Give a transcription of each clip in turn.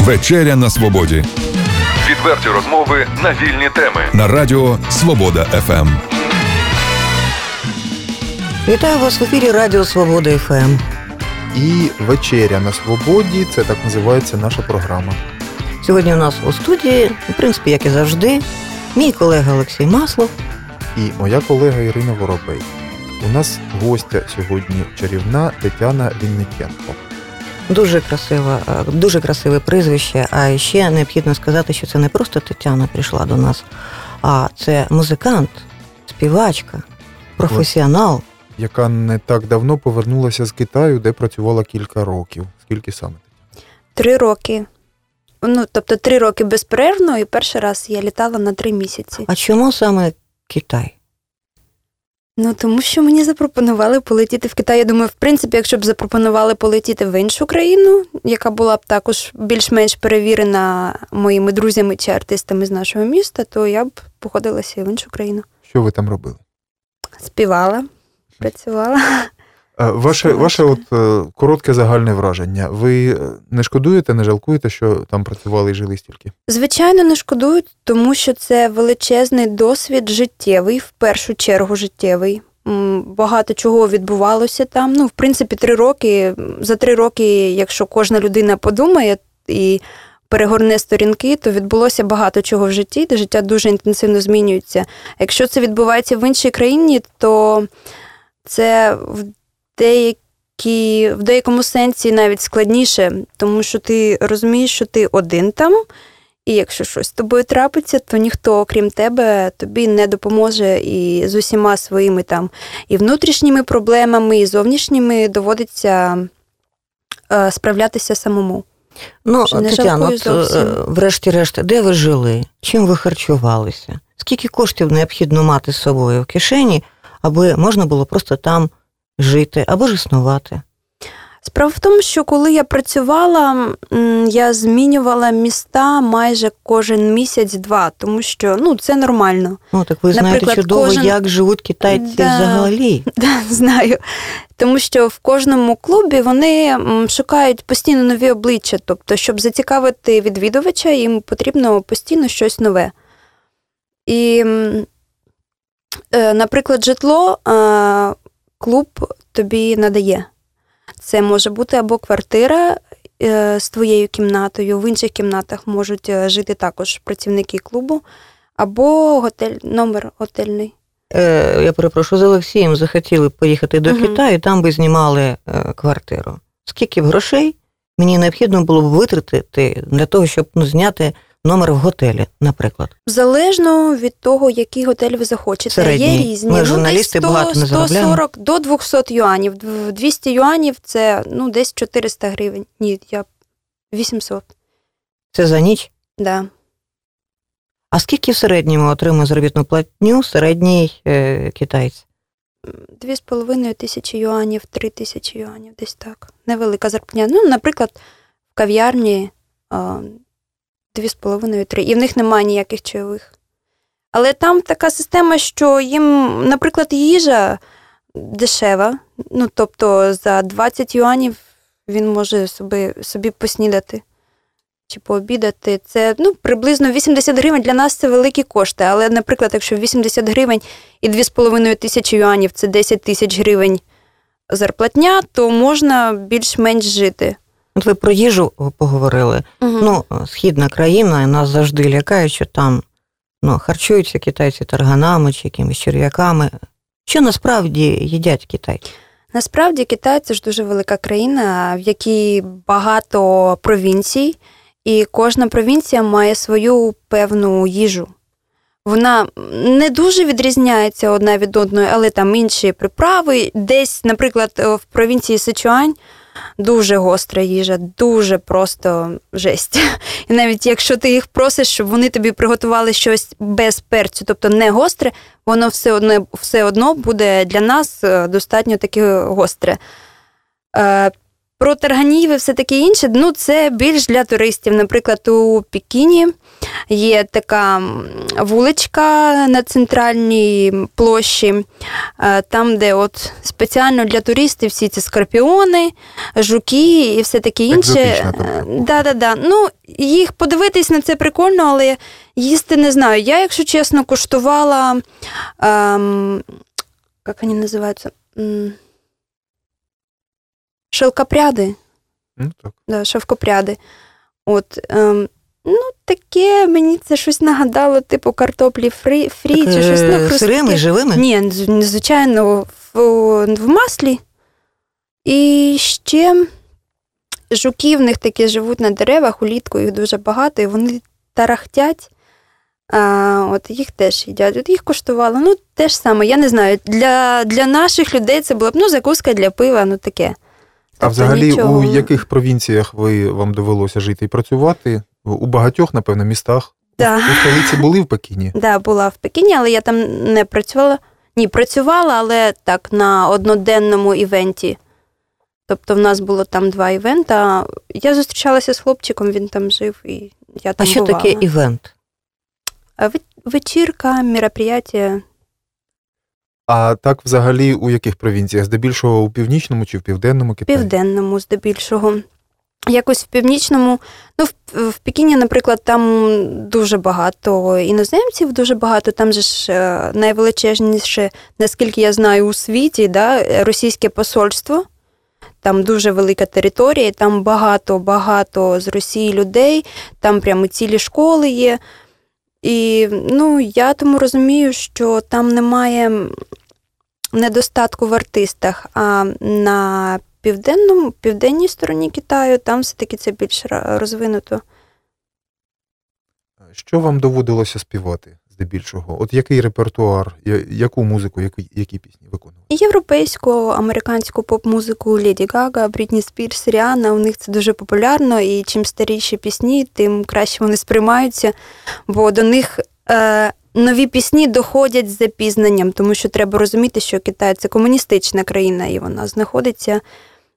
Вечеря на свободі. Відверті розмови на вільні теми. На радіо Свобода ФМ. Вітаю вас в ефірі Радіо Свобода ФМ. І вечеря на свободі це так називається наша програма. Сьогодні у нас у студії, в принципі, як і завжди, мій колега Олексій Маслов. І моя колега Ірина Воробей. У нас гостя сьогодні чарівна Тетяна Вінниченко. Дуже красива, е, дуже красиве прізвище. А ще необхідно сказати, що це не просто Тетяна прийшла до нас, а це музикант, співачка, професіонал. Яка не так давно повернулася з Китаю, де працювала кілька років. Скільки саме? Три роки. Ну, тобто три роки безперервно, і перший раз я літала на три місяці. А чому саме Китай? Ну тому що мені запропонували полетіти в Китай. Я думаю, в принципі, якщо б запропонували полетіти в іншу країну, яка була б також більш-менш перевірена моїми друзями чи артистами з нашого міста, то я б походилася і в іншу країну. Що ви там робили? Співала, працювала. Е, Ваше, ваше от е, коротке загальне враження. Ви е, не шкодуєте, не жалкуєте, що там працювали і жили стільки? Звичайно, не шкодують, тому що це величезний досвід життєвий, в першу чергу життєвий. Багато чого відбувалося там. Ну, в принципі, три роки. За три роки, якщо кожна людина подумає і перегорне сторінки, то відбулося багато чого в житті, де життя дуже інтенсивно змінюється. Якщо це відбувається в іншій країні, то це в деякі, в деякому сенсі навіть складніше, тому що ти розумієш, що ти один там. І якщо щось з тобою трапиться, то ніхто, окрім тебе, тобі не допоможе і з усіма своїми там і внутрішніми проблемами, і зовнішніми доводиться е, справлятися самому. Ну, Тетяно, от, е, врешті-решт, де ви жили? Чим ви харчувалися? Скільки коштів необхідно мати з собою в кишені, аби можна було просто там жити або ж існувати? Справа в тому, що коли я працювала, я змінювала міста майже кожен місяць-два, тому що ну, це нормально. Ну, так ви знаєте Наприклад, чудово, кожен- як живуть китайці Да. взагалі. Да, знаю. Тому що в кожному клубі вони шукають постійно нові обличчя. Тобто, щоб зацікавити відвідувача, їм потрібно постійно щось нове. І, е, наприклад, житло клуб тобі надає. Це може бути або квартира е, з твоєю кімнатою, в інших кімнатах можуть е, жити також працівники клубу, або готель, номер готельний. Е, я перепрошую, з Олексієм захотіли поїхати до Мгм. Китаю, там би знімали квартиру. Скільки б грошей мені необхідно було б витратити для того, щоб ну, зняти номер в готелі, наприклад? Залежно від того, який готель ви захочете. Середній. Є різні. Ми, ну, журналісти, десь 100, багато не заробляємо. 140 до 200 юанів. 200 юанів це ну, десь 400 гривень. Ні, я 800. Це за ніч. Да. А скільки в середньому отримує заробітну платню середній е, китаєць? Дві з половиною тисячі юанів, три тисячі юанів, десь так. Невелика зарплатня. Ну, наприклад, в кав'ярні а, дві з половиною, три. І в них немає ніяких чайових. Але там така система, що їм, наприклад, їжа дешева. Ну, тобто за 20 юанів він може собі, собі поснідати чи пообідати. Це ну, приблизно 80 гривень для нас це великі кошти. Але, наприклад, якщо 80 гривень і 2,5 тисячі юанів це 10 тисяч гривень зарплатня, то можна більш-менш жити. От ви про їжу поговорили. Ну, східна країна, і нас завжди лякає, що там ну, харчуються китайці тарганами чи якимись черв'яками. Що насправді їдять китайці? Насправді Китай це ж дуже велика країна, в якій багато провінцій, і кожна провінція має свою певну їжу. Вона не дуже відрізняється одна від одної, але там інші приправи. Десь, наприклад, в провінції Сичуань дуже гостра їжа, дуже просто жесть. І навіть якщо ти їх просиш, щоб вони тобі приготували щось без перцю, тобто не гостре, воно все одно, все одно буде для нас е, достатньо таке гостре. Е, про тарганів і все таке інше, ну це більш для туристів. Наприклад, у Пекіні є така вуличка на центральній площі, е, там, де от спеціально для туристів всі ці скорпіони, жуки і все таке інше. Тобто. Да, да, да. Ну, їх подивитись на це прикольно, але їсти не знаю. Я, якщо чесно, куштувала. Ем, як вони називаються? Шелкопряди. Ну, так. Да, шовкопряди. От, ем, ну, таке мені це щось нагадало, типу картоплі фрі, фрі чи щось. Ну, Е, хрустке. Сирими, живими? Ні, звичайно, в, в маслі. І ще жуки в них такі живуть на деревах, улітку їх дуже багато, і вони тарахтять. А, от їх теж їдять. От їх коштувало. Ну, те ж саме, я не знаю. Для, для наших людей це була б ну, закуска для пива, ну таке. А Тобто взагалі, нічого. у яких провінціях ви вам довелося жити і працювати? У багатьох, напевно, містах. Да. У столиці були в Пекіні? Да, була в Пекіні, але я там не працювала. Ні, працювала, але так, на одноденному івенті. Тобто в нас було там два івента. Я зустрічалася з хлопчиком, він там жив, і я там А що бувала. таке івент? Вечірка, мероприятие. А так, взагалі, у яких провінціях? Здебільшого у північному чи в південному Китаї? південному, здебільшого. Якось в північному, ну, в, Пекіні, наприклад, там дуже багато іноземців, дуже багато. Там же ж е, найвеличезніше, наскільки я знаю, у світі, да, російське посольство. Там дуже велика територія, там багато-багато з Росії людей, там прямо цілі школи є. І ну, я тому розумію, що там немає недостатку в артистах, а на південному, південній стороні Китаю там все-таки це більш розвинуто. Що вам доводилося співати здебільшого? От який репертуар, яку музику, які, які пісні виконували? Європейську, американську поп-музику Леді Гага, Брітні Спірс, Ріана, у них це дуже популярно, і чим старіші пісні, тим краще вони сприймаються, бо до них е, нові пісні доходять з запізненням, тому що треба розуміти, що Китай це комуністична країна, і вона знаходиться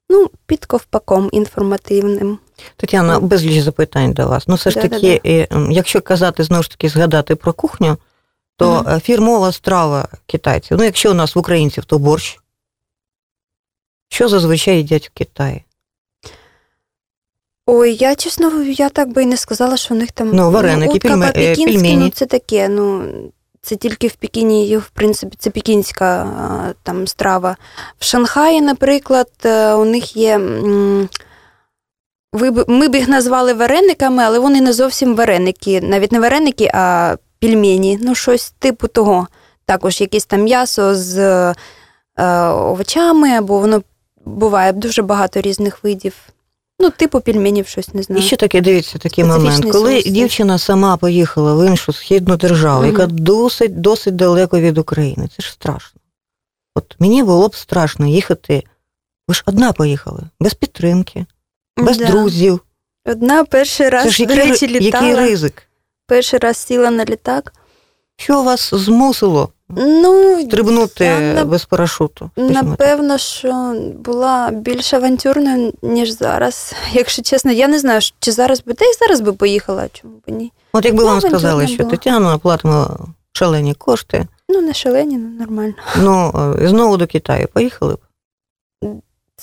ну, під ковпаком інформативним. Тетяна, безліч запитань до вас. Ну, все ж Да-да-да. таки, е, якщо казати знову ж таки, згадати про кухню, то Мгм. е, фірмова страва китайців. Ну, якщо у нас в українців, то борщ. Що зазвичай їдять в Китаї? Ой, я чесно, я так би і не сказала, що у них там Ну, вареники, утка пельме- е, пельмені. ну це таке. Ну це тільки в Пекіні, в принципі, це пекінська там страва. В Шанхаї, наприклад, е, у них є. Ми б їх назвали варениками, але вони не зовсім вареники. Навіть не вареники, а пельмені. Ну, щось типу того. Також якесь там м'ясо з е, овочами, або воно буває дуже багато різних видів. Ну, типу пельменів, щось не І ще таке дивіться такий момент, коли соус. дівчина сама поїхала в іншу східну державу, Мгм. яка досить досить далеко від України. Це ж страшно. От мені було б страшно їхати. Ви ж одна поїхали, без підтримки, без Да. друзів. Одна перший раз, Це ж який, речі, ри- який ризик? Перший раз сіла на літак. Що вас змусило Ну, стрибнути я без парашуту? скажімо так? Напевно, що була більш авантюрною, ніж зараз. Якщо чесно, я не знаю, чи зараз би, та й зараз би поїхала, а чому б ні. От якби Ну, вам сказали, що була. Тетяна платимо шалені кошти, Ну, на шалені, ну нормально. ну е, знову до Китаю поїхали б.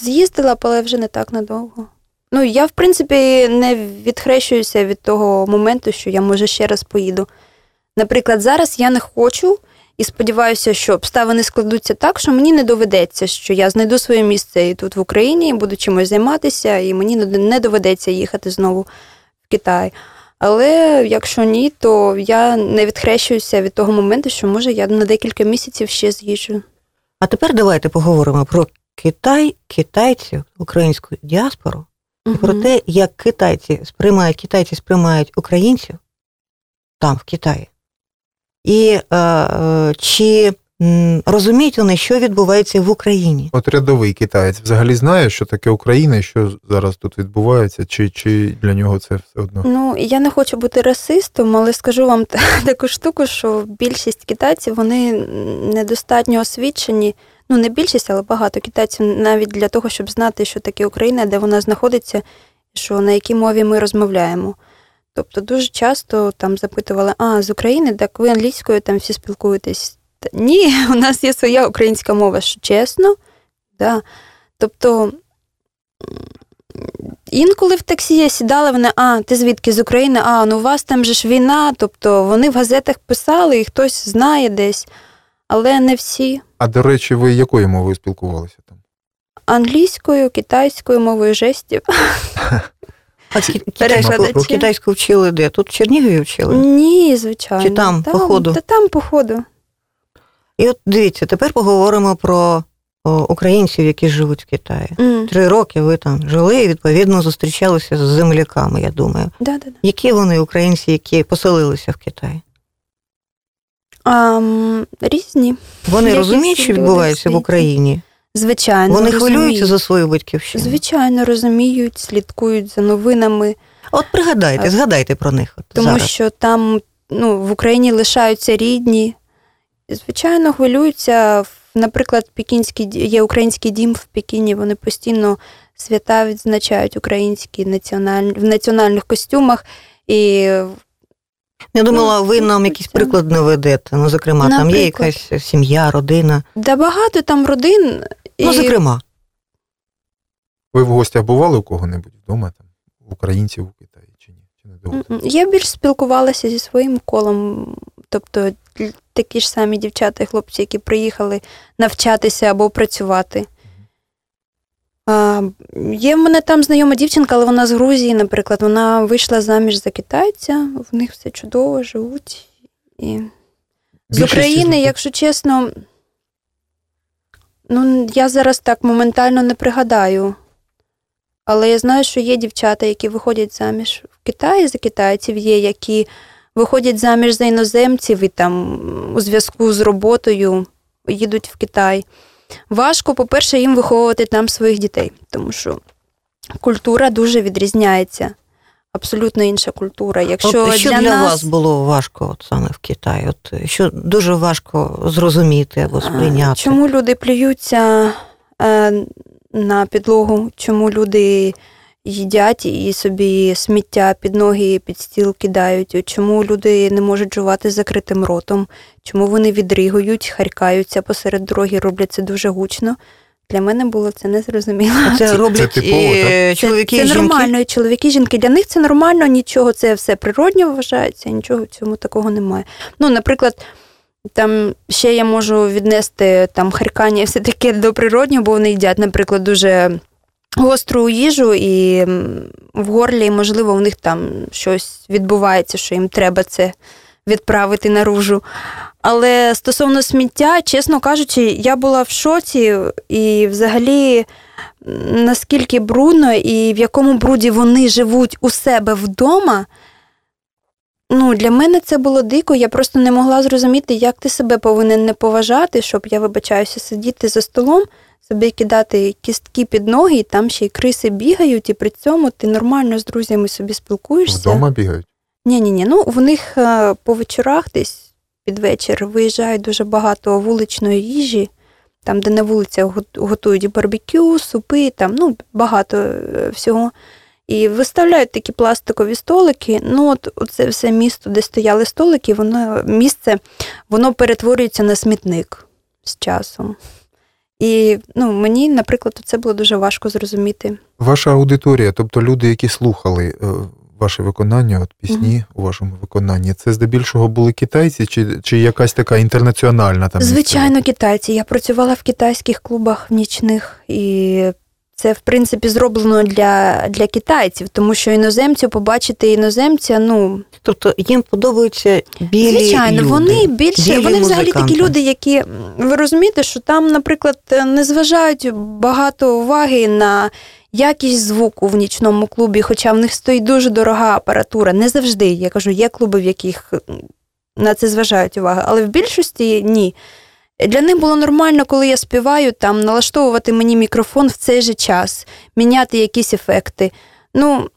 З'їздила, б, але вже не так надовго. Ну, я, в принципі, не відхрещуюся від того моменту, що я може ще раз поїду. Наприклад, зараз я не хочу і сподіваюся, що обставини складуться так, що мені не доведеться, що я знайду своє місце і тут в Україні, буду чимось займатися, і мені не- доведеться їхати знову в Китай. Але якщо ні, то я не відхрещуюся від того моменту, що може я на декілька місяців ще з'їжджу. А тепер давайте поговоримо про Китай, китайців, українську діаспору, і про те, як китайці сприймають, китайці сприймають українців там, в Китаї. І е, е, чи розуміють вони, що відбувається в Україні? От рядовий китаєць взагалі знає, що таке Україна і що зараз тут відбувається, чи, чи для нього це все одно? Ну, я не хочу бути расистом, але скажу вам таку штуку, що більшість китайців вони недостатньо освічені. ну не більшість, але багато китайців навіть для того, щоб знати, що таке Україна, де вона знаходиться, що на якій мові ми розмовляємо. Тобто дуже часто там запитували, а з України, так ви англійською там всі спілкуєтесь. Та ні, у нас є своя українська мова, що чесно. Да. Тобто інколи в таксі я сідала, вони, а, ти звідки з України? А, ну у вас там же ж війна. Тобто вони в газетах писали, і хтось знає десь, але не всі. А до речі, ви якою мовою спілкувалися там? Англійською, китайською, мовою жестів. А Перекладачі. китайську вчили де? Тут в Чернігові вчили? Ні, звичайно. Чи там, по ходу? Та там по ходу. І от дивіться, тепер поговоримо про українців, які живуть в Китаї. М, Три роки ви там жили і відповідно зустрічалися з земляками, я думаю. Да-да-да. Які вони українці, які поселилися в Китаї? М, різні, Вони розуміють, що відбувається в. Україні? Звичайно. Вони розуміють. хвилюються за свою батьківщину. Звичайно, розуміють, слідкують за новинами, От пригадайте, згадайте про них. От тому зараз. що там ну, в Україні лишаються рідні. Звичайно, хвилюються. Наприклад, пекінський є український дім в Пекіні. Вони постійно свята відзначають українські національ... в національних костюмах. І Я думала, ви Ну, нам якийсь приклад наведете. Ну, зокрема, там є якась сім'я, родина. да багато там родин. І... Ну, зокрема, Ви в гостях бували у кого-небудь вдома, там, українців у Китаї чи ні? Чи не? Я більш спілкувалася зі своїм колом, тобто такі ж самі дівчата і хлопці, які приїхали навчатися або працювати. А, є в мене там знайома дівчинка, але вона з Грузії, наприклад, вона вийшла заміж за китайця, в них все чудово, живуть. І... З України, якщо чесно, ну, я зараз так моментально не пригадаю. Але я знаю, що є дівчата, які виходять заміж в Китаї за китайців, є, які виходять заміж за іноземців і там у зв'язку з роботою їдуть в Китай. Важко, по-перше, їм виховувати там своїх дітей, тому що культура дуже відрізняється. Абсолютно інша культура. Якщо от, що для, для, нас... вас було важко от саме в Китаї? От що дуже важко зрозуміти або сприйняти? Чому люди плюються е, на підлогу? Чому люди їдять і собі сміття під ноги, під стіл кидають? Чому люди не можуть жувати з закритим ротом? Чому вони відригують, харкаються посеред дороги, роблять це дуже гучно? Для мене було це незрозуміло. Це роблять типово, і так? чоловіки це, і це жінки? нормально, і чоловіки, і жінки. Для них це нормально, нічого, це все природньо вважається, нічого в цьому такого немає. Ну, наприклад, там ще я можу віднести там харкання і все таке до природнього, бо вони їдять, наприклад, дуже гостру їжу, і в горлі, можливо, у них там щось відбувається, що їм треба це відправити наружу. Але стосовно сміття, чесно кажучи, я була в шоці, і взагалі наскільки брудно і в якому бруді вони живуть у себе вдома. Ну, для мене це було дико. Я просто не могла зрозуміти, як ти себе повинен не поважати, щоб я вибачаюся, сидіти за столом, собі кидати кістки під ноги, і там ще й криси бігають, і при цьому ти нормально з друзями собі спілкуєшся. Вдома бігають? Ні, ні, ні. Ну в них е, по вечорах десь під вечір виїжджає дуже багато вуличної їжі, там, де на вулицях готують барбекю, супи, там ну багато е, всього. І виставляють такі пластикові столики. Ну, от це все місто, де стояли столики, воно місце, воно перетворюється на смітник з часом. І ну, мені, наприклад, це було дуже важко зрозуміти. Ваша аудиторія, тобто люди, які слухали е, ваше виконання, от пісні у вашому виконанні, це здебільшого були китайці чи, чи якась така інтернаціональна там? Звичайно, китайці. Я працювала в китайських клубах нічних, і це, в принципі, зроблено для, для китайців, тому що іноземцю побачити іноземця, ну Тобто їм подобаються білі звичайно, люди. вони більше білі вони взагалі такі люди, які ви розумієте, що там, наприклад, не зважають багато уваги на. Якість звуку в нічному клубі, хоча в них стоїть дуже дорога апаратура. Не завжди. Я кажу, є клуби, в яких на це зважають увагу, але в більшості ні. Для них було нормально, коли я співаю, там налаштовувати мені мікрофон в цей же час, міняти якісь ефекти. Ну,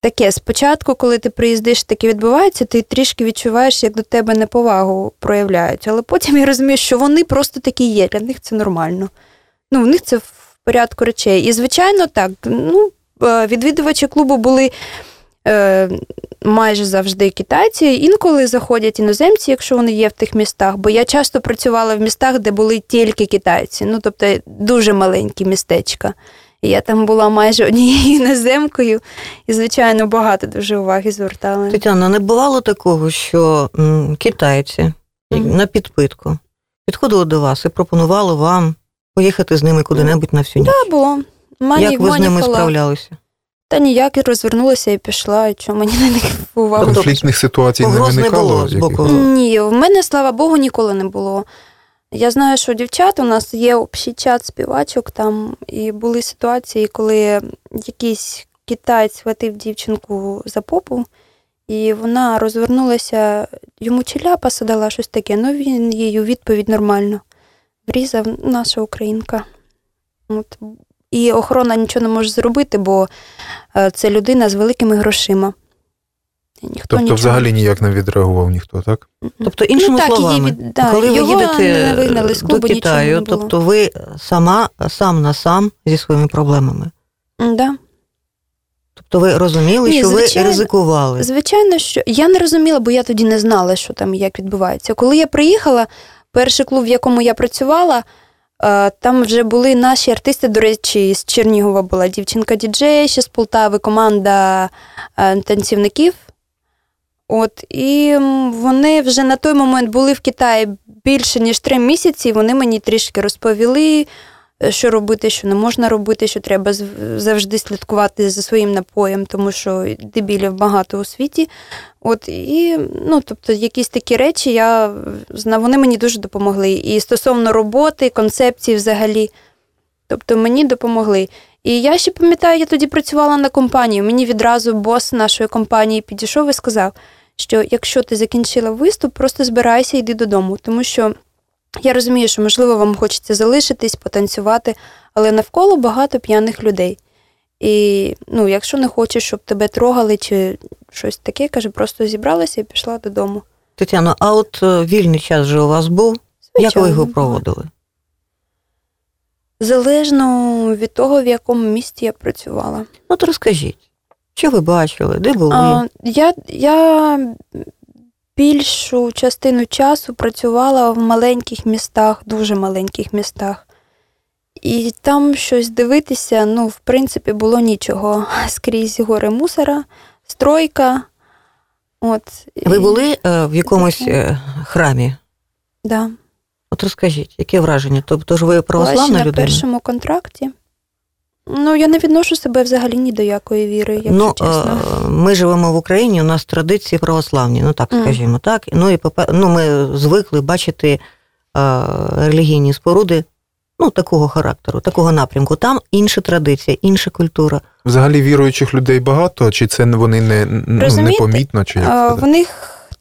таке. Спочатку, коли ти приїздиш, таке відбувається, ти трішки відчуваєш, як до тебе неповагу проявляють. Але потім я розумію, що вони просто такі є, для них це нормально. Ну, в них це порядку речей. І, звичайно, так, ну, е, відвідувачі клубу були. Е, майже завжди китайці, інколи заходять іноземці, якщо вони є в тих містах. Бо я часто працювала в містах, де були тільки китайці, ну тобто дуже маленькі містечка. І я там була майже однією іноземкою, і, звичайно, багато дуже уваги звертали. Тетяна, не бувало такого, що китайці Мгм. на підпитку підходили до вас і пропонували вам поїхати з ними куди-небудь на всю ніч. Та було. Мані, Як ви з ними Фала. справлялися? Та ніяк і розвернулася і пішла, і чому мені на них увагу. Конфліктних ситуацій не погроз не виникало. було з боку? Ні, в мене, слава Богу, ніколи не було. Я знаю, що дівчат у нас є общий чат співачок там, і були ситуації, коли якийсь китаєць схватив дівчинку за попу, і вона розвернулася, йому чи ляпаса дала щось таке, ну він їй у відповідь нормально. Врізав наша українка. От. І охорона нічого не може зробити, бо е, це людина з великими грошима. Ніхто Тобто, нічого взагалі ніяк не відреагував ніхто, так? Тобто, іншими Ну, так, її словами, від- да, коли ви їдете не з клубу, нічого Китаю, не було. тобто ви сама сам на сам зі своїми проблемами. Да. Тобто ви розуміли, Ні, що звичайно. ви ризикували. Звичайно, що я не розуміла, бо я тоді не знала, що там і як відбувається. Коли я приїхала, перший клуб, в якому я працювала, е, там вже були наші артисти, до речі, з Чернігова була дівчинка діджей, ще з Полтави, команда е, танцівників. От, і вони вже на той момент були в Китаї більше, ніж три місяці. Вони мені трішки розповіли, що робити, що не можна робити, що треба завжди слідкувати за своїм напоєм, тому що дебілів багато у світі. От і ну, тобто, якісь такі речі я знаю, вони мені дуже допомогли. І стосовно роботи, концепції взагалі. Тобто мені допомогли. І я ще пам'ятаю, я тоді працювала на компанію. Мені відразу бос нашої компанії підійшов і сказав, що якщо ти закінчила виступ, просто збирайся і йди додому. Тому що я розумію, що можливо вам хочеться залишитись, потанцювати, але навколо багато п'яних людей. І ну, якщо не хочеш, щоб тебе трогали чи щось таке, каже, просто зібралася і пішла додому. Тетяно, а от е, вільний час же у вас був? Як ви його проводили? Залежно від того, в якому місті я працювала. Ну, то розкажіть, що ви бачили, де були? А, я, я більшу частину часу працювала в маленьких містах, дуже маленьких містах. І там щось дивитися, ну, в принципі, було нічого. Скрізь гори мусора, стройка. От, Ви були е, в якомусь е, храмі? Да. От розкажіть, яке враження? Тобто ж ви православна на першому контракті. Ну, я не відношу себе взагалі ні до якої віри, якщо ну, чесно. е, ми живемо в Україні, у нас традиції православні, ну так скажімо, так. Ну і ну, ми звикли бачити е, релігійні споруди ну, такого характеру, такого напрямку. Там інша традиція, інша культура. Взагалі віруючих людей багато, чи це вони не, ну, Е, непомітно, чи як А. В них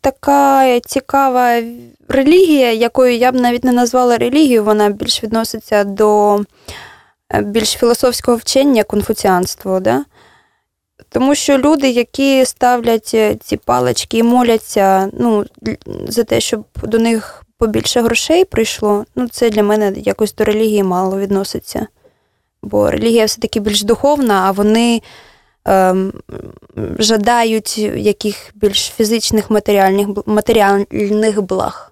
така цікава релігія, якою я б навіть не назвала релігію, вона більш відноситься до е, більш філософського вчення конфуціанство. Да? Тому що люди, які ставлять е, ці палички і моляться ну, за те, щоб до них побільше грошей прийшло, ну, це для мене якось до релігії мало відноситься. Бо релігія все-таки більш духовна, а вони ем, жадають яких більш фізичних матеріальних, матеріальних благ.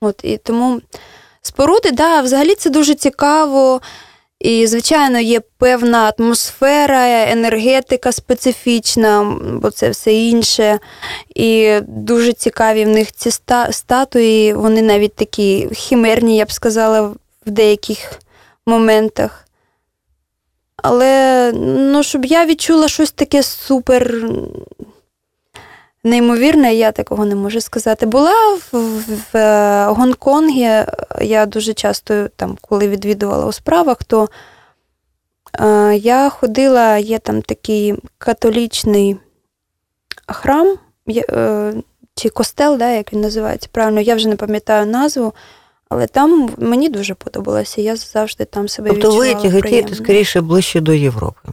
От, і тому споруди, да, взагалі це дуже цікаво. І, звичайно, є певна атмосфера, енергетика специфічна, бо це все інше. І дуже цікаві в них ці статуї, вони навіть такі хімерні, я б сказала, в деяких моментах. Але ну, щоб я відчула щось таке супер неймовірне, я такого не можу сказати. Була в, в, в е, Гонконгі, я дуже часто, там, коли відвідувала у справах, то е, я ходила, є там такий католічний храм, є, е, чи костел, да, як він називається правильно, я вже не пам'ятаю назву. Але там мені дуже подобалося, я завжди там себе Тобто ви відчувала тяготієте приємно. скоріше ближче до Європи.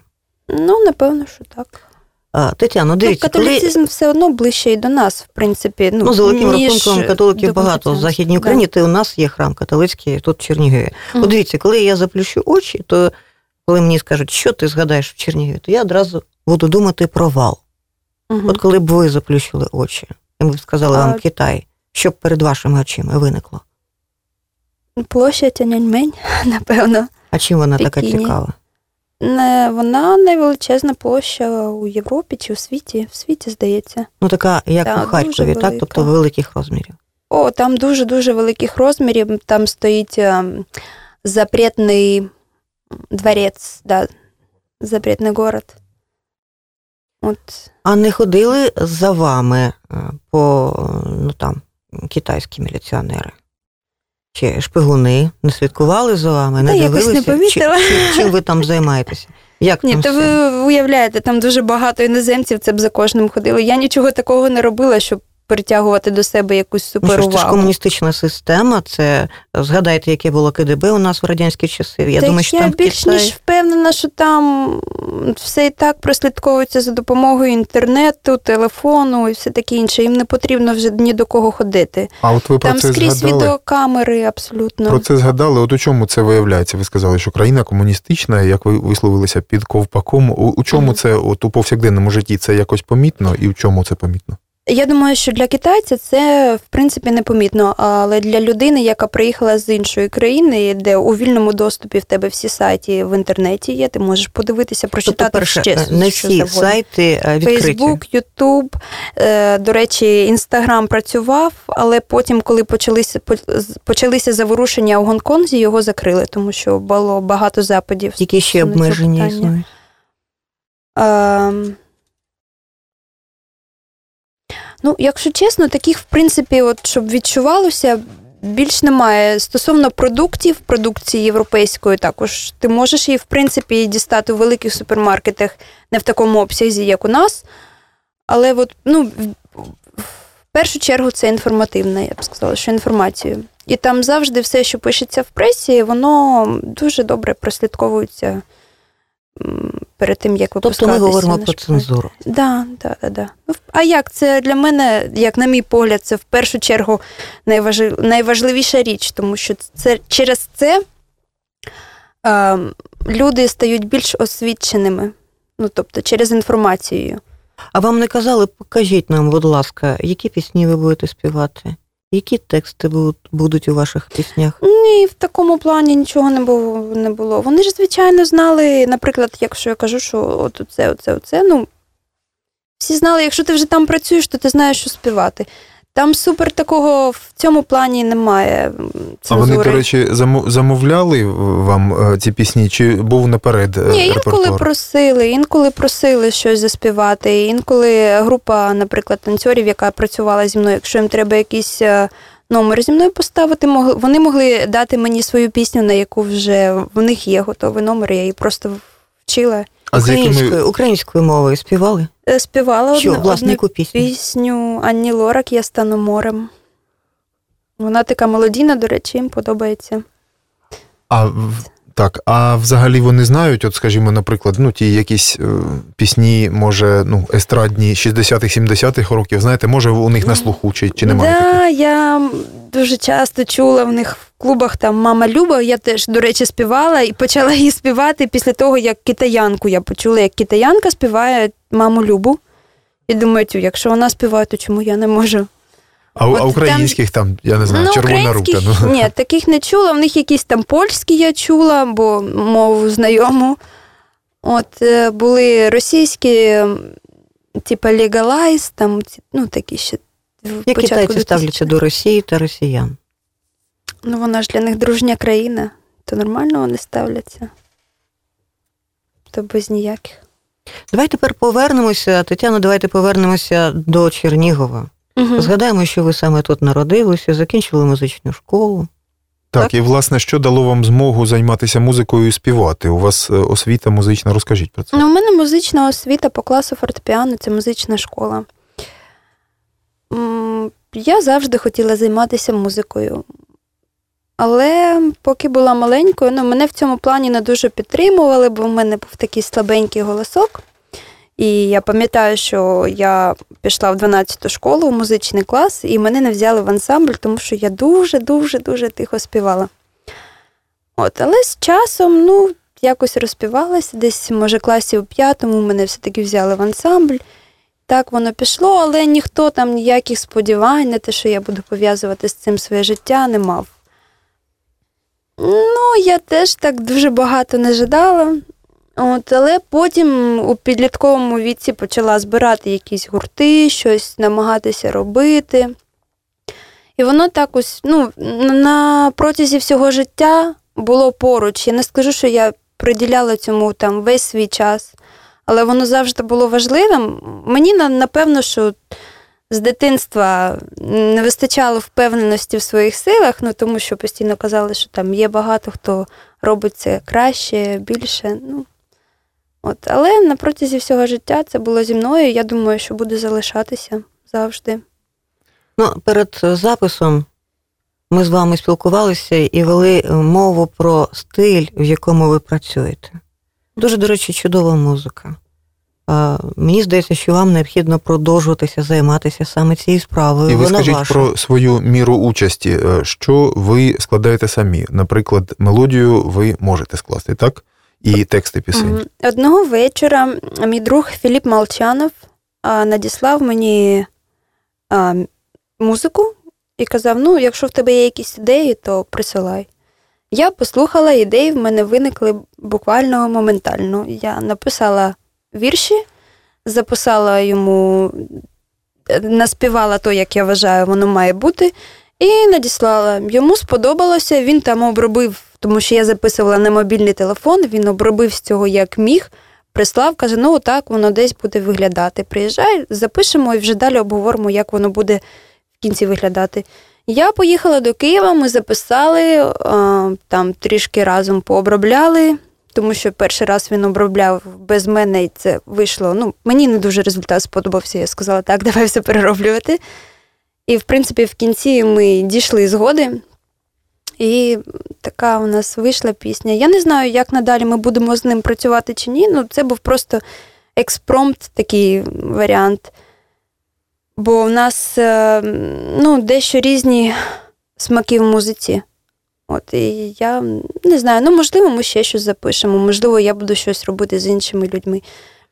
Ну, напевно, що так. А, Тетяно, Ну, дивіться, коли все одно ближче і до нас, в принципі. Ну, ну, за великим ніж рахунком католиків багато в. Західній Да. Україні, то у нас є храм католицький тут в Чернігові. Мгм. От дивіться, коли я заплющу очі, то коли мені скажуть, що ти згадаєш в Чернігові, то я одразу буду думати про вал. Мгм. От коли б ви заплющили очі, і ми б сказали вам Китай, що б перед вашими очима виникло? Площа Тяньаньмень, напевно. А чим вона така цікава? Не, вона найвеличезна площа у Європі чи у світі. В світі, здається. Ну, така, як Так, у Харкові, так? Тобто великих розмірів. О, там дуже-дуже великих розмірів. Там стоїть ем, запретний дворець, да, запретний город. От. А не ходили за вами е, по ну там китайські міліціонери? Чи шпигуни не слідкували за вами, не Та якось не помітила. Чи, чи- чим ви там займаєтеся? Як Ні, там то все? ви уявляєте, там дуже багато іноземців, це б за кожним ходили. Я нічого такого не робила, щоб притягувати до себе якусь Ну, що ж, це ж комуністична система, це згадайте, яке було КДБ у нас в радянські часи. Я Та думаю, що я там більш Китаї... ніж впевнена, що там все і так прослідковується за допомогою інтернету, телефону і все таке інше. Їм не потрібно вже ні до кого ходити. А от ви про Там це скрізь згадали? відеокамери абсолютно. Про це згадали. От у чому це виявляється? Ви сказали, що країна комуністична, як ви висловилися під ковпаком. У, у чому Мгм. це от у повсякденному житті це якось помітно, і в чому це помітно? Я думаю, що для китайця це в принципі непомітно, але для людини, яка приїхала з іншої країни, де у вільному доступі в тебе всі сайти в інтернеті є, ти можеш подивитися, прочитати Тобто, перше, ще не що всі сайти е, відкриті. Фейсбук, Ютуб. Е, До речі, Інстаграм працював, але потім, коли почалися почалися заворушення у Гонконзі, його закрили, тому що було багато западів. Які ще обмеження існують? Ну, якщо чесно, таких, в принципі, от, щоб відчувалося, більш немає. Стосовно продуктів, продукції європейської, також ти можеш її, в принципі, дістати у великих супермаркетах не в такому обсязі, як у нас. Але от, ну, в- першу чергу це інформативне, я б сказала, що інформацію. І там завжди все, що пишеться в пресі, воно дуже добре прослідковується перед тим, як Тобто ми говоримо про цензуру. Да, да, да, да. Ну, а як це для мене, як на мій погляд, це в першу чергу найважлив... найважливіша річ, тому що це через це е, люди стають більш освіченими. Ну, тобто, через інформацію. А вам не казали, покажіть нам, будь ласка, які пісні ви будете співати? Які тексти будуть- у ваших піснях? Ні, в такому плані нічого не було. Не було. Вони ж, звичайно, знали, наприклад, якщо я кажу, що от оце, оце, оце, ну, всі знали, якщо ти вже там працюєш, то ти знаєш, що співати. Там супер такого в цьому плані немає м, А вони, до речі, замов- замовляли вам е, ці пісні, чи був наперед е, Ні, інколи просили, інколи просили щось заспівати. Інколи група, наприклад, танцорів, яка працювала зі мною, якщо їм треба якийсь е, номер зі мною поставити, вони могли дати мені свою пісню, на яку вже в них є готовий номер, я її просто вчила. А з якими Українською, українською мовою співали? Е, Співала Що, одну, власне, одну пісню? пісню Анні Лорак Я стану морем. Вона така мелодійна, до речі, їм подобається. А так, а взагалі вони знають, от скажімо, наприклад, ну ті якісь е, пісні, може, ну, естрадні 60-х, 70-х років, знаєте, може у них на слуху, чи, чи немає таких? я дуже часто чула в них в клубах там Мама Люба. Я теж, до речі, співала і почала її співати після того, як китаянку я почула, як китаянка співає маму Любу. І думаю, якщо вона співає, то чому я не можу? А, От а українських там, я не знаю, червона рука. Ну. Ні, таких не чула. В них якісь там польські я чула, бо мову знайому. От е, були російські, типа Legalize, там, ну такі ще. В Як китайці 2000-х. ставляться до Росії та росіян? Ну, вона ж для них дружня країна, то нормально вони ставляться. То без ніяких. Давай тепер повернемося, Тетяно, давайте повернемося до Чернігова. Угу. Згадаємо, що ви саме тут народилися, закінчили музичну школу. Так, Так. і власне, що дало вам змогу займатися музикою і співати? У вас е, освіта музична, розкажіть про це. Ну, у мене музична освіта по класу фортепіано, це музична школа. Я завжди хотіла займатися музикою. Але поки була маленькою, ну, мене в цьому плані не дуже підтримували, бо в мене був такий слабенький голосок. І я пам'ятаю, що я пішла в 12-ту школу в музичний клас, і мене не взяли в ансамбль, тому що я дуже-дуже дуже тихо співала. От, Але з часом, ну, якось розпівалася, десь, може, класі у п'ятому мене все-таки взяли в ансамбль. Так воно пішло, але ніхто там ніяких сподівань на те, що я буду пов'язувати з цим своє життя, не мав. Ну, я теж так дуже багато не жадала. От, Але потім у підлітковому віці почала збирати якісь гурти, щось намагатися робити. І воно так ось ну, на протязі всього життя було поруч. Я не скажу, що я приділяла цьому там весь свій час, але воно завжди було важливим. Мені напевно, що з дитинства не вистачало впевненості в своїх силах, ну тому що постійно казали, що там є багато хто робить це краще, більше. Ну, от. Але на протязі всього життя це було зі мною. Я думаю, що буде залишатися завжди. Ну, Перед записом ми з вами спілкувалися і вели мову про стиль, в якому ви працюєте. Дуже, до речі, чудова музика. Мені здається, що вам необхідно продовжуватися займатися саме цією справою. І ви Вона скажіть ваша. про свою міру участі, е, що ви складаєте самі. Наприклад, мелодію ви можете скласти, так? І тексти пісень. Одного вечора мій друг Філіп Молчанов надіслав мені музику і казав: ну, якщо в тебе є якісь ідеї, то присилай. Я послухала ідеї, в мене виникли буквально моментально. Я написала вірші, записала йому, наспівала то, як я вважаю, воно має бути, і надіслала. Йому сподобалося, він там обробив, тому що я записувала на мобільний телефон, він обробив з цього як міг, прислав, каже: ну так, воно десь буде виглядати. Приїжджай, запишемо і вже далі обговоримо, як воно буде кінці виглядати. Я поїхала до Києва, ми записали, там трішки разом пообробляли тому що перший раз він обробляв без мене, і це вийшло. Ну, мені не дуже результат сподобався. Я сказала, так, давай все перероблювати. І, в принципі, в кінці ми дійшли згоди. І така у нас вийшла пісня. Я не знаю, як надалі ми будемо з ним працювати чи ні. Ну, це був просто експромт, такий варіант. Бо в нас е, ну, дещо різні смаки в музиці. От і я не знаю, ну можливо, ми ще щось запишемо, можливо, я буду щось робити з іншими людьми.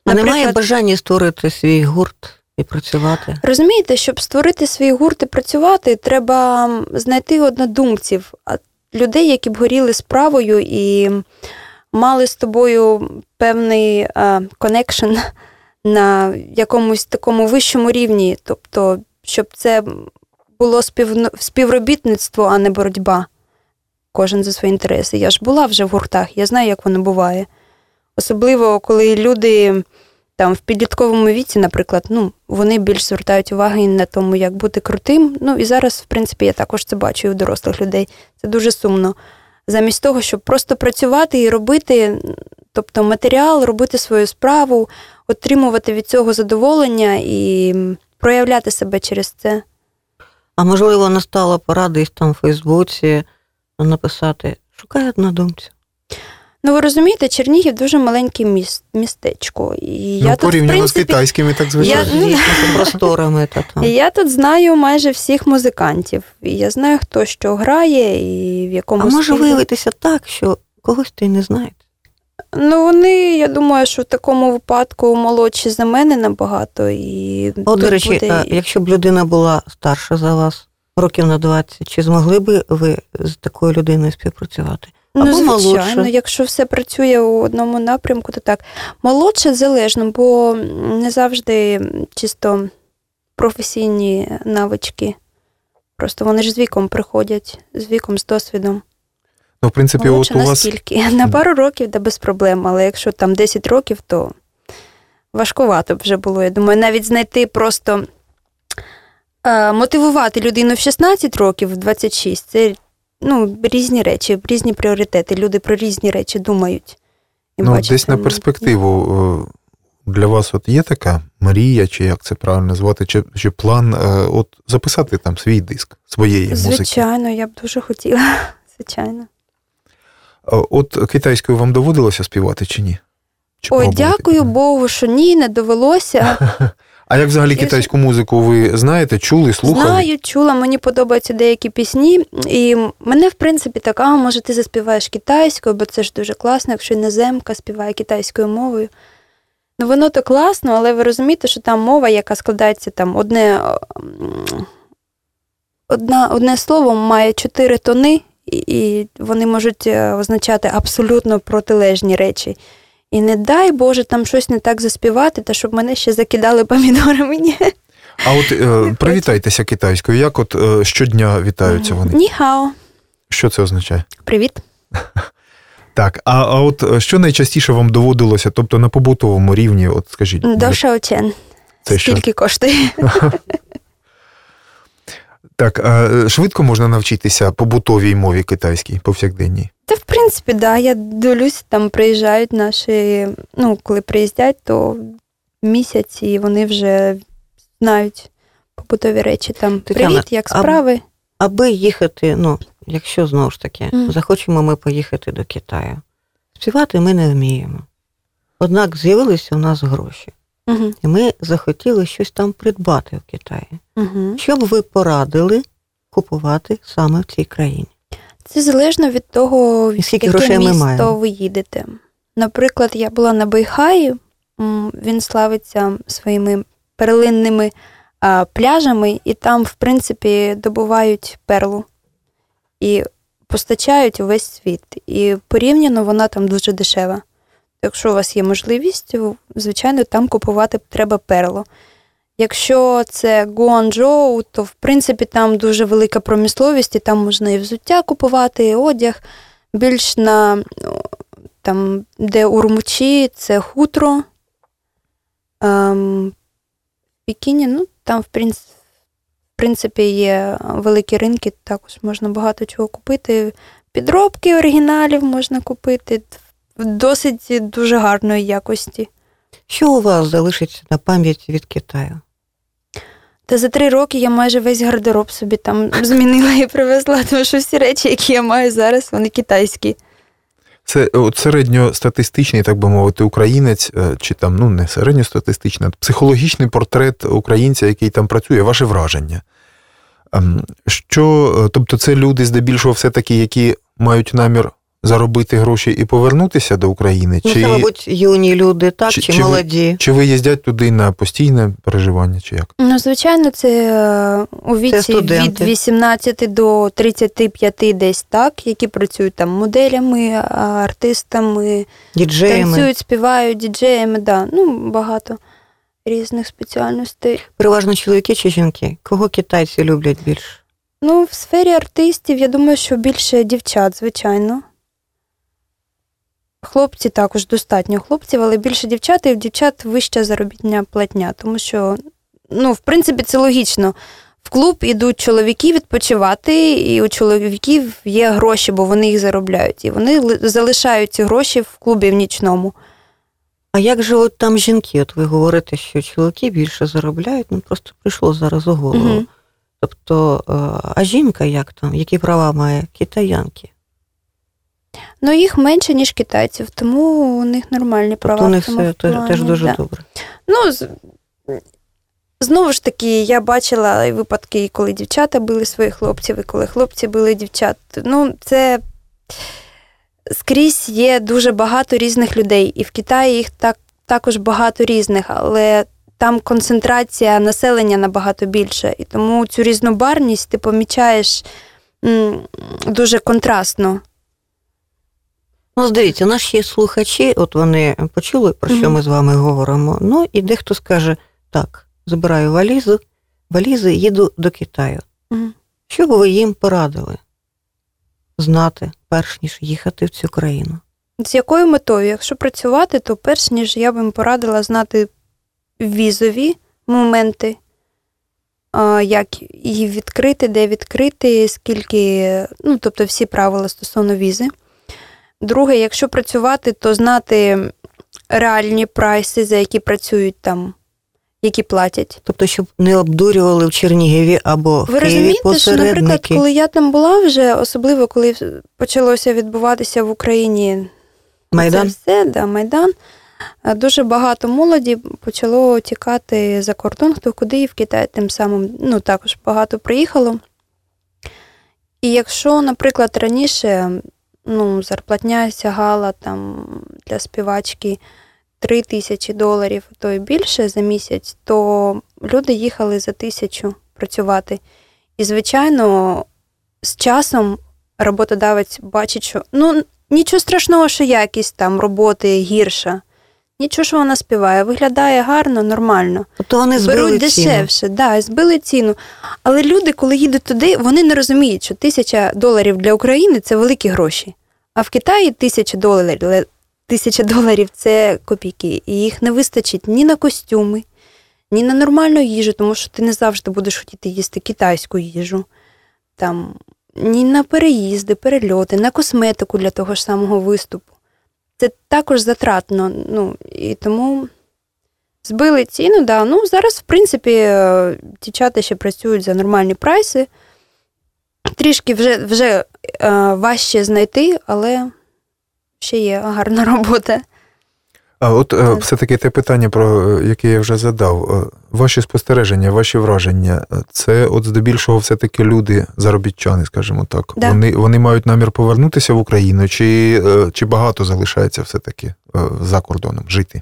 А немає бажання створити свій гурт і працювати? Розумієте, щоб створити свій гурт і працювати, треба знайти однодумців, людей, які б горіли справою і мали з тобою певний connection на якомусь такому вищому рівні. Тобто, щоб це було співробітництво, а не боротьба кожен за свої інтереси. Я ж була вже в гуртах, я знаю, як воно буває. Особливо, коли люди там в підлітковому віці, наприклад, ну, вони більш звертають уваги на тому, як бути крутим. Ну і зараз, в принципі, я також це бачу і у дорослих людей. Це дуже сумно. Замість того, щоб просто працювати і робити, тобто матеріал, робити свою справу, отримувати від цього задоволення і проявляти себе через це. А можливо, настала пора десь там в Фейсбуці написати Шукай однодумця. Ну, ви розумієте, Чернігів дуже маленьке міст, містечко. І ну, я порівняно тут, в принципі, з китайськими, так звичайно. Я, ну, просторами та там. Я тут знаю майже всіх музикантів. І я знаю, хто що грає і в якому А може стилі. виявитися так, що когось ти не знаєте? Ну, вони, я думаю, що в такому випадку молодші за мене набагато. І О, до речі, буде... якщо б людина була старша за вас, років на 20, чи змогли би ви з такою людиною співпрацювати? Ну, звичайно, молодше. якщо все працює у одному напрямку, то так. Молодше залежно, бо не завжди чисто професійні навички. Просто вони ж з віком приходять, з віком, з досвідом. Ну, в принципі, Молодше от у вас... наскільки? На пару років, да без проблем, але якщо там 10 років, то важкувато б вже було. Я думаю, навіть знайти просто е, мотивувати людину в 16 років, в 26 це ну, різні речі, різні пріоритети. Люди про різні речі думають. І ну, бачать десь на перспективу е, для вас от є така мрія, чи як це правильно звати, чи, чи план е, от записати там свій диск своєї музики? Звичайно, я б дуже хотіла. звичайно. А От китайською вам доводилося співати чи ні? Чи Ой, дякую Богу, що ні, не довелося. А як взагалі китайську музику ви знаєте, чули, слухали? Знаю, чула, мені подобаються деякі пісні. І мене, в принципі, так, а може, ти заспіваєш китайською, бо це ж дуже класно, якщо іноземка співає китайською мовою. Ну, воно то класно, але ви розумієте, що там мова, яка складається там одне, одна, одне слово має чотири тони, і, вони можуть е, означати абсолютно протилежні речі. І не дай Боже там щось не так заспівати, та щоб мене ще закидали помідорами. Ні. А от е, привітайтеся китайською. Як от е, щодня вітаються вони? Ніхао. Що це означає? Привіт. Так, а, а от е, що найчастіше вам доводилося, тобто на побутовому рівні, от скажіть, До Шаочен. Це що? Скільки коштує? так, а е, швидко можна навчитися побутовій мові китайській, повсякденній? Та в принципі, да, я дивлюсь, там приїжджають наші, ну, коли приїздять, то місяць і вони вже знають побутові речі. Там Тетяна, привіт, як справи? Аби їхати, ну, якщо знову ж таки, Мгм. захочемо ми поїхати до Китаю. Співати ми не вміємо. Однак з'явилися у нас гроші. Угу. І ми захотіли щось там придбати в Китаї. Угу. Що б ви порадили купувати саме в цій країні? Це залежно від того, в скільки яке грошей місто маємо? ви їдете. Наприклад, я була на Байхаї, він славиться своїми перлинними а, пляжами, і там, в принципі, добувають перлу і постачають увесь світ. І порівняно вона там дуже дешева. Якщо у вас є можливість, звичайно, там купувати треба перло. Якщо це Гуанчжоу, то в принципі там дуже велика промисловість, і там можна і взуття купувати, і одяг. Більш на там, де Урмучі, це хутро. Ем, в Пекіні, ну там, в принципі, є великі ринки, також можна багато чого купити. Підробки оригіналів можна купити досить дуже гарної якості. Що у вас залишиться на пам'ять від Китаю? Та за три роки я майже весь гардероб собі там змінила і привезла, тому що всі речі, які я маю зараз, вони китайські. Це от середньостатистичний, так би мовити, українець, е, чи там ну не середньостатистичний, а психологічний портрет українця, який там працює, ваше враження. Ем, Що, е, тобто, це люди здебільшого все-таки, які мають намір заробити гроші і повернутися до України? Ну, Чи, це, мабуть, юні люди, так, чи- чи, чи ви- молоді? чи виїздять туди на постійне переживання, чи як? Ну, звичайно, це е, у віці від студенти. 18 до 35 десь так, які працюють там моделями, артистами, Діджеями. танцюють, співають, діджеями, да. ну, багато різних спеціальностей. Переважно чоловіки чи жінки? Кого китайці люблять більше? Ну, в сфері артистів, я думаю, що більше дівчат, звичайно. Хлопці також достатньо хлопців, але більше дівчат, і в дівчат вища заробітня платня, тому що, ну, в принципі, це логічно. В клуб ідуть чоловіки відпочивати, і у чоловіків є гроші, бо вони їх заробляють. І вони залишають ці гроші в клубі в нічному. А як же от там жінки? От ви говорите, що чоловіки більше заробляють, ну просто прийшло зараз у голову. Мгм. Тобто, е, а жінка як там? Які права має китаянки? Ну, їх менше, ніж китайців, тому у них нормальні права. Тобто у них все плані, теж дуже да. добре. Ну, з- знову ж таки, я бачила випадки, коли дівчата били своїх хлопців, і коли хлопці били дівчат. Ну, це скрізь є дуже багато різних людей, і в Китаї їх так, також багато різних, але там концентрація населення набагато більша. І тому цю різнобарність ти помічаєш дуже контрастно. Ну, дивіться, наші слухачі, от вони почули, про що ми з вами говоримо. Ну, і дехто скаже: так, забираю валізу, валізи, їду до Китаю. Що би ви їм порадили знати, перш ніж їхати в цю країну? З якою метою? Якщо працювати, то перш ніж я б їм порадила знати візові моменти, як її відкрити, де відкрити, скільки, ну, тобто всі правила стосовно візи. Друге, якщо працювати, то знати реальні прайси, за які працюють там які платять. Тобто, щоб не обдурювали в Чернігові або в Ви Києві розумієте, що, наприклад, коли я там була вже, особливо коли почалося відбуватися в Україні Майдан? це все, да, Майдан, е, дуже багато молоді почало тікати за кордон, хто куди, і в Китай тим самим ну, також багато приїхало. І якщо, наприклад, раніше ну, зарплатня сягала там для співачки 3 тисячі доларів, то й більше за місяць, то люди їхали за тисячу працювати. І, звичайно, з часом роботодавець бачить, що ну, нічого страшного, що якість там роботи гірша. Нічого, що вона співає, виглядає гарно, нормально. Тобто вони збили Беруть ціну. дешевше, да, збили ціну. Але люди, коли їдуть туди, вони не розуміють, що тисяча доларів для України це великі гроші. А в Китаї тисяча доларів, тисяча доларів це копійки. І їх не вистачить ні на костюми, ні на нормальну їжу, тому що ти не завжди будеш хотіти їсти китайську їжу. Там, ні на переїзди, перельоти, на косметику для того ж самого виступу. Це також затратно. Ну, і тому збили ціну, да. Ну, зараз, в принципі, е, дівчата ще працюють за нормальні прайси. Трішки вже, вже е, важче знайти, але ще є гарна робота. А от е, все-таки те питання, про е, яке я вже задав. Ваші спостереження, ваші враження, це от здебільшого все-таки люди, заробітчани, скажімо так. Да. Вони, вони мають намір повернутися в Україну, чи, е, чи багато залишається все-таки е, за кордоном жити?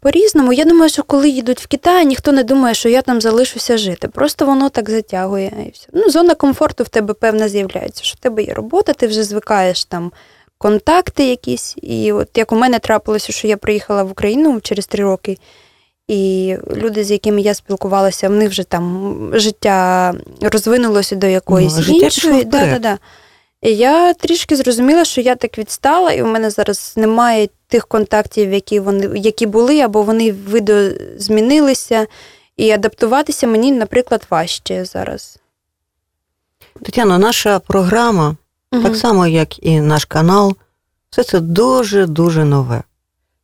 По-різному. Я думаю, що коли їдуть в Китай, ніхто не думає, що я там залишуся жити. Просто воно так затягує. І все. Ну, зона комфорту в тебе певна з'являється, що в тебе є робота, ти вже звикаєш там контакти якісь. І от як у мене трапилося, що я приїхала в Україну через три роки, і люди, з якими я спілкувалася, в них вже там життя розвинулося до якоїсь Ну, іншої. Да, да, да. І я трішки зрозуміла, що я так відстала, і у мене зараз немає тих контактів, які вони які були, або вони видозмінилися. І адаптуватися мені, наприклад, важче зараз. Тетяно, наша програма, Мгм. так само як і наш канал, все це дуже-дуже нове.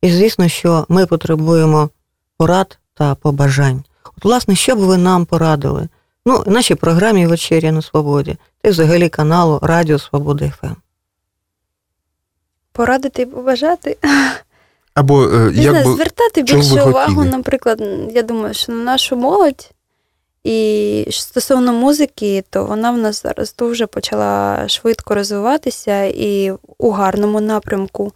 І звісно, що ми потребуємо порад та побажань. От, власне, що б ви нам порадили? Ну, нашій програмі Вечеря на Свободі, та й взагалі каналу Радіо Свобода Ем». ФМ. Порадити і побажати. Або е, Не як знаю, би, звертати більше увагу, наприклад, я думаю, що на нашу молодь. І стосовно музики, то вона в нас зараз дуже почала швидко розвиватися, і у гарному напрямку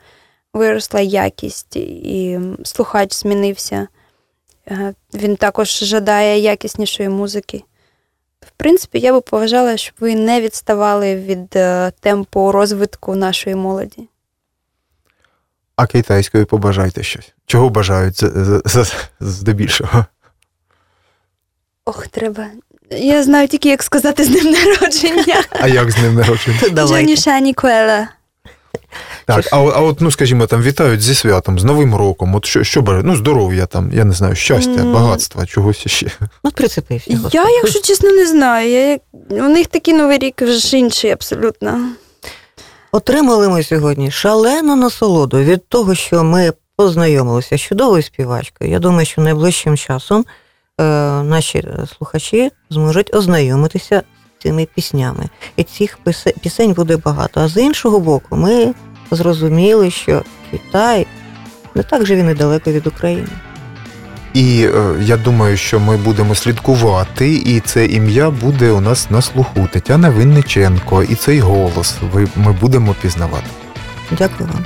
виросла якість, і слухач змінився. Е, Він також жадає якіснішої музики. В принципі, я би поважала, щоб ви не відставали від е, темпу розвитку нашої молоді. а китайською побажайте щось. Чого бажають з- з- з- здебільшого? Ох, треба. Я знаю тільки, як сказати з ним народження. А як з ним народження? Давайте. Джоніша Нікуела. Так, а, а от, ну скажімо, там вітають зі святом, з Новим роком. От що, що бажають? Ну, здоров'я там, я не знаю, щастя, багатства, чогось ще. Ну, прицепився. Я, якщо чесно, не знаю. Я, у них такий новий рік вже ж інший абсолютно. Отримали ми сьогодні шалену насолоду від того, що ми познайомилися з чудовою співачкою. Я думаю, що найближчим часом е, наші е, слухачі зможуть ознайомитися цими піснями. І цих пісень буде багато. А з іншого боку, ми зрозуміли, що Китай не так же він і далеко від України. І е, я думаю, що ми будемо слідкувати, і це ім'я буде у нас на слуху. Тетяна Винниченко, і цей голос ми будемо пізнавати. Дякую вам.